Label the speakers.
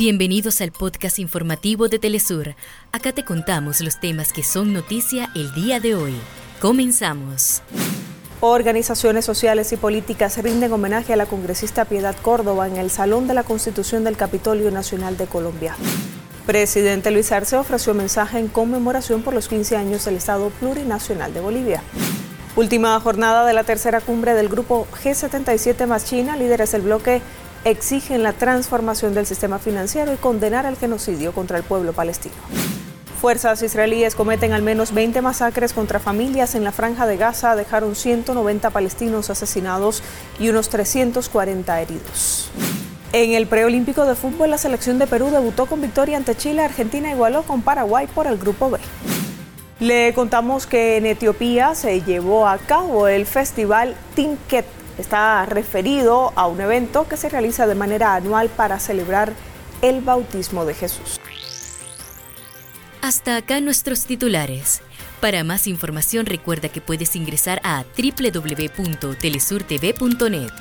Speaker 1: Bienvenidos al podcast informativo de Telesur. Acá te contamos los temas que son noticia el día de hoy. Comenzamos.
Speaker 2: Organizaciones sociales y políticas rinden homenaje a la congresista Piedad Córdoba en el Salón de la Constitución del Capitolio Nacional de Colombia. Presidente Luis Arce ofreció mensaje en conmemoración por los 15 años del Estado Plurinacional de Bolivia. Última jornada de la tercera cumbre del grupo G77 más China, líderes del bloque exigen la transformación del sistema financiero y condenar el genocidio contra el pueblo palestino. Fuerzas israelíes cometen al menos 20 masacres contra familias en la franja de Gaza, dejaron 190 palestinos asesinados y unos 340 heridos. En el preolímpico de fútbol, la selección de Perú debutó con victoria ante Chile, Argentina igualó con Paraguay por el grupo B. Le contamos que en Etiopía se llevó a cabo el festival Tinket Está referido a un evento que se realiza de manera anual para celebrar el bautismo de Jesús.
Speaker 1: Hasta acá nuestros titulares. Para más información recuerda que puedes ingresar a www.telesurtv.net.